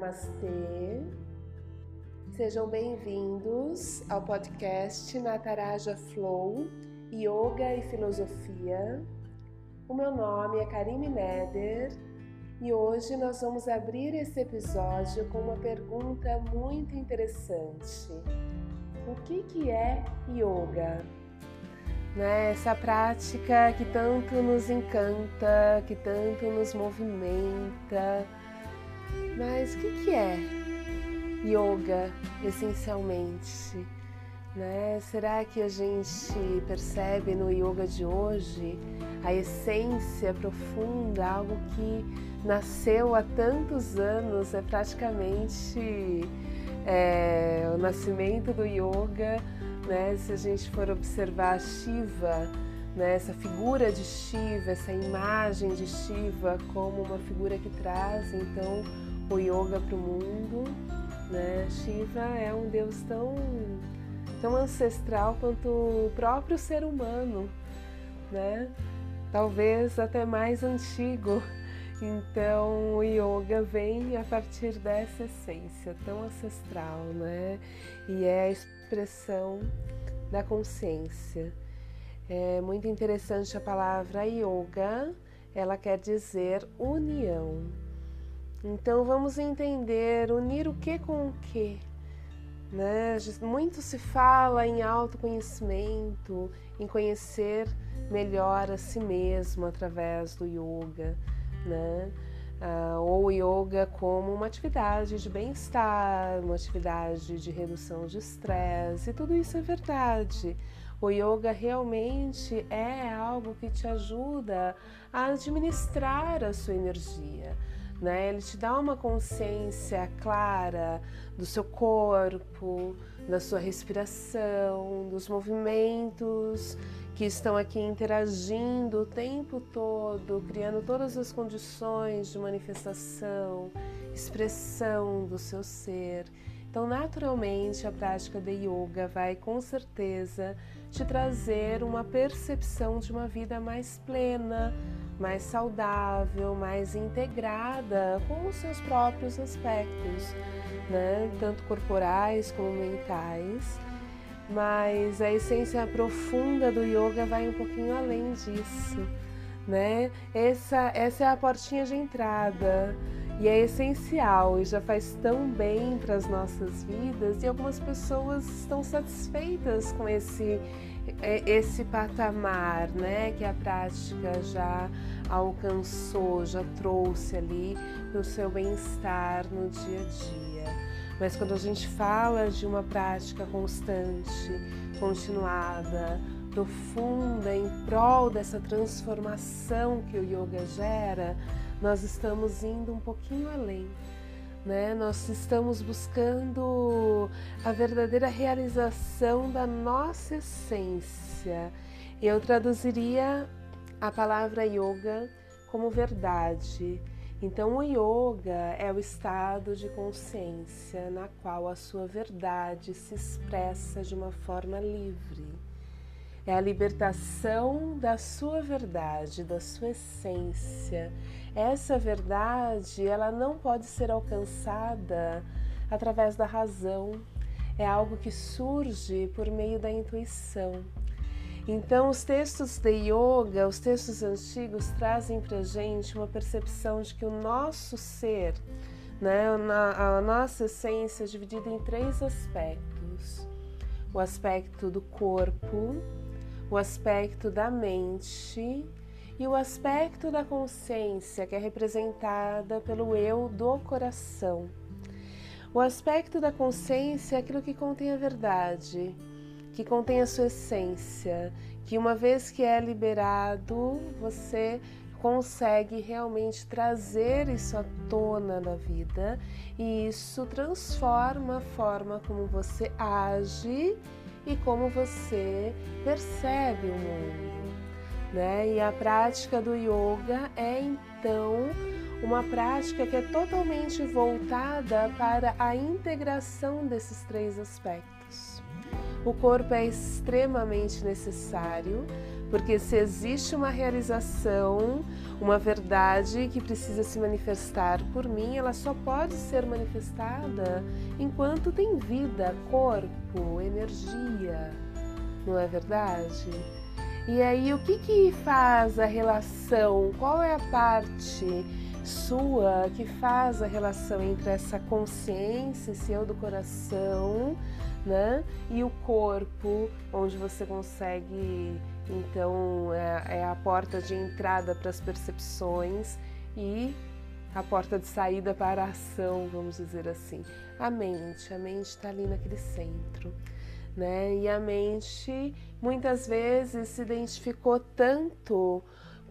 Namastê. Sejam bem-vindos ao podcast Nataraja Flow, Yoga e Filosofia. O meu nome é Karime Neder e hoje nós vamos abrir esse episódio com uma pergunta muito interessante. O que, que é yoga? Né? Essa prática que tanto nos encanta, que tanto nos movimenta. Mas o que, que é yoga essencialmente? Né? Será que a gente percebe no yoga de hoje a essência profunda, algo que nasceu há tantos anos, é praticamente é, o nascimento do yoga, né? Se a gente for observar Shiva, né? essa figura de Shiva, essa imagem de Shiva como uma figura que traz então o yoga para o mundo, né? Shiva é um deus tão tão ancestral quanto o próprio ser humano, né? Talvez até mais antigo. Então, o yoga vem a partir dessa essência tão ancestral, né? E é a expressão da consciência. É muito interessante a palavra yoga, ela quer dizer união. Então, vamos entender unir o que com o que. Né? Muito se fala em autoconhecimento, em conhecer melhor a si mesmo através do yoga, né? Uh, ou yoga como uma atividade de bem-estar, uma atividade de redução de estresse, e tudo isso é verdade. O yoga realmente é algo que te ajuda a administrar a sua energia. Né? Ele te dá uma consciência clara do seu corpo, da sua respiração, dos movimentos que estão aqui interagindo o tempo todo, criando todas as condições de manifestação, expressão do seu ser. Então, naturalmente, a prática de yoga vai com certeza te trazer uma percepção de uma vida mais plena, mais saudável, mais integrada com os seus próprios aspectos, né? tanto corporais como mentais mas a essência profunda do yoga vai um pouquinho além disso, né? Essa, essa é a portinha de entrada e é essencial e já faz tão bem para as nossas vidas e algumas pessoas estão satisfeitas com esse esse patamar, né, que a prática já alcançou, já trouxe ali no seu bem-estar no dia a dia. Mas quando a gente fala de uma prática constante, continuada, profunda, em prol dessa transformação que o yoga gera, nós estamos indo um pouquinho além. Né? Nós estamos buscando a verdadeira realização da nossa essência. Eu traduziria a palavra yoga como verdade, então, o yoga é o estado de consciência na qual a sua verdade se expressa de uma forma livre. É a libertação da sua verdade, da sua essência. Essa verdade, ela não pode ser alcançada através da razão. É algo que surge por meio da intuição. Então, os textos de yoga, os textos antigos, trazem para gente uma percepção de que o nosso ser, né, a nossa essência é dividida em três aspectos: o aspecto do corpo, o aspecto da mente e o aspecto da consciência, que é representada pelo eu do coração. O aspecto da consciência é aquilo que contém a verdade, que contém a sua essência, que uma vez que é liberado, você consegue realmente trazer isso à tona da vida e isso transforma a forma como você age e como você percebe o mundo. Né? E a prática do yoga é então uma prática que é totalmente voltada para a integração desses três aspectos. O corpo é extremamente necessário Porque se existe uma realização, uma verdade que precisa se manifestar por mim, ela só pode ser manifestada enquanto tem vida, corpo, energia. Não é verdade? E aí, o que, que faz a relação? Qual é a parte sua que faz a relação entre essa consciência, esse eu do coração, né? E o corpo, onde você consegue, então, é, é a porta de entrada para as percepções e a porta de saída para a ação, vamos dizer assim. A mente, a mente está ali naquele centro né? E a mente muitas vezes se identificou tanto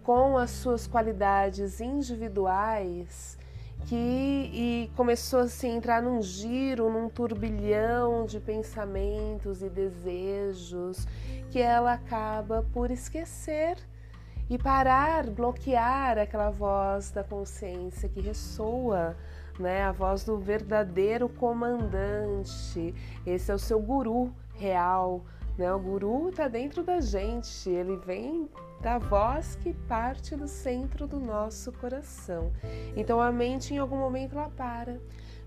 com as suas qualidades individuais que e começou assim, a entrar num giro, num turbilhão de pensamentos e desejos que ela acaba por esquecer e parar, bloquear aquela voz da consciência que ressoa, né? A voz do verdadeiro comandante. Esse é o seu guru, real. Né? O guru está dentro da gente, ele vem da voz que parte do centro do nosso coração. Então a mente em algum momento ela para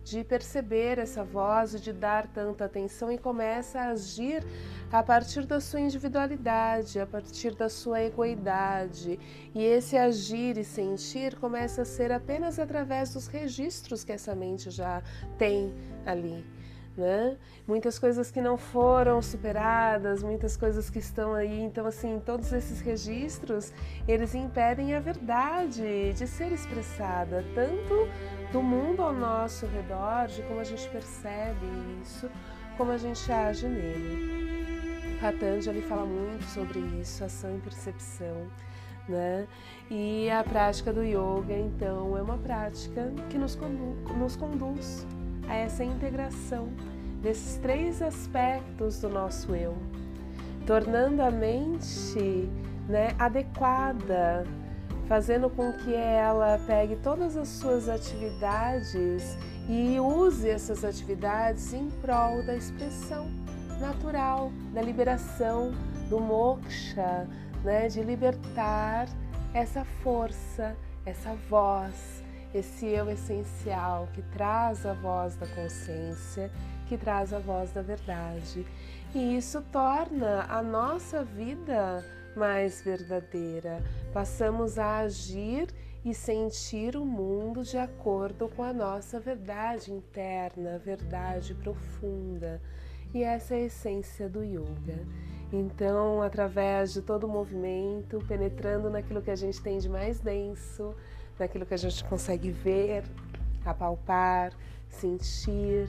de perceber essa voz, de dar tanta atenção e começa a agir a partir da sua individualidade, a partir da sua egoidade. E esse agir e sentir começa a ser apenas através dos registros que essa mente já tem ali né? Muitas coisas que não foram superadas, muitas coisas que estão aí. Então, assim, todos esses registros, eles impedem a verdade de ser expressada, tanto do mundo ao nosso redor, de como a gente percebe isso, como a gente age nele. Patanjali fala muito sobre isso, ação e percepção. Né? E a prática do yoga, então, é uma prática que nos, condu nos conduz a essa integração desses três aspectos do nosso eu, tornando a mente né, adequada, fazendo com que ela pegue todas as suas atividades e use essas atividades em prol da expressão natural, da liberação, do moksha, né, de libertar essa força, essa voz esse eu essencial que traz a voz da consciência, que traz a voz da verdade. E isso torna a nossa vida mais verdadeira. Passamos a agir e sentir o mundo de acordo com a nossa verdade interna, verdade profunda. E essa é a essência do yoga. Então, através de todo o movimento, penetrando naquilo que a gente tem de mais denso, naquilo que a gente consegue ver, apalpar, sentir,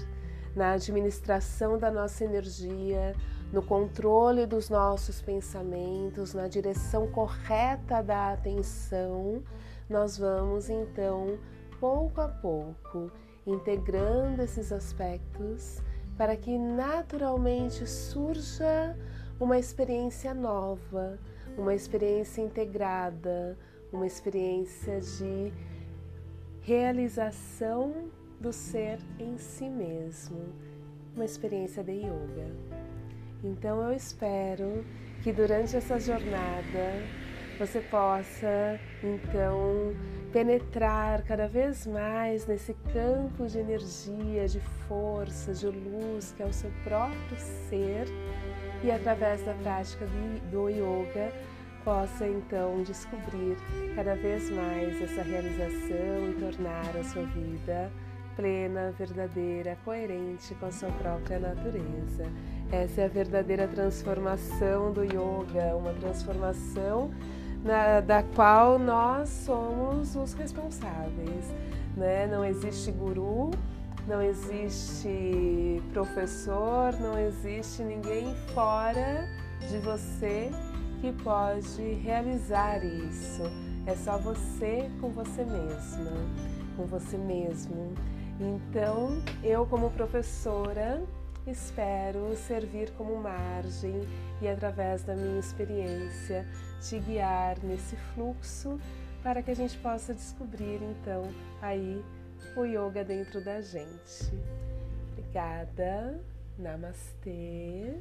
na administração da nossa energia, no controle dos nossos pensamentos, na direção correta da atenção, nós vamos então, pouco a pouco, integrando esses aspectos para que naturalmente surja uma experiência nova, uma experiência integrada, uma experiência de realização do ser em si mesmo, uma experiência de yoga. Então eu espero que durante essa jornada você possa então penetrar cada vez mais nesse campo de energia, de força, de luz que é o seu próprio ser e através da prática do yoga possa então descobrir cada vez mais essa realização e tornar a sua vida plena, verdadeira, coerente com a sua própria natureza. Essa é a verdadeira transformação do yoga, uma transformação na, da qual nós somos os responsáveis. Né? Não existe guru, não existe professor, não existe ninguém fora de você que pode realizar isso. É só você com você mesma, com você mesmo. Então, eu, como professora, espero servir como margem e, através da minha experiência, te guiar nesse fluxo para que a gente possa descobrir, então, aí o yoga dentro da gente. Obrigada. Namastê.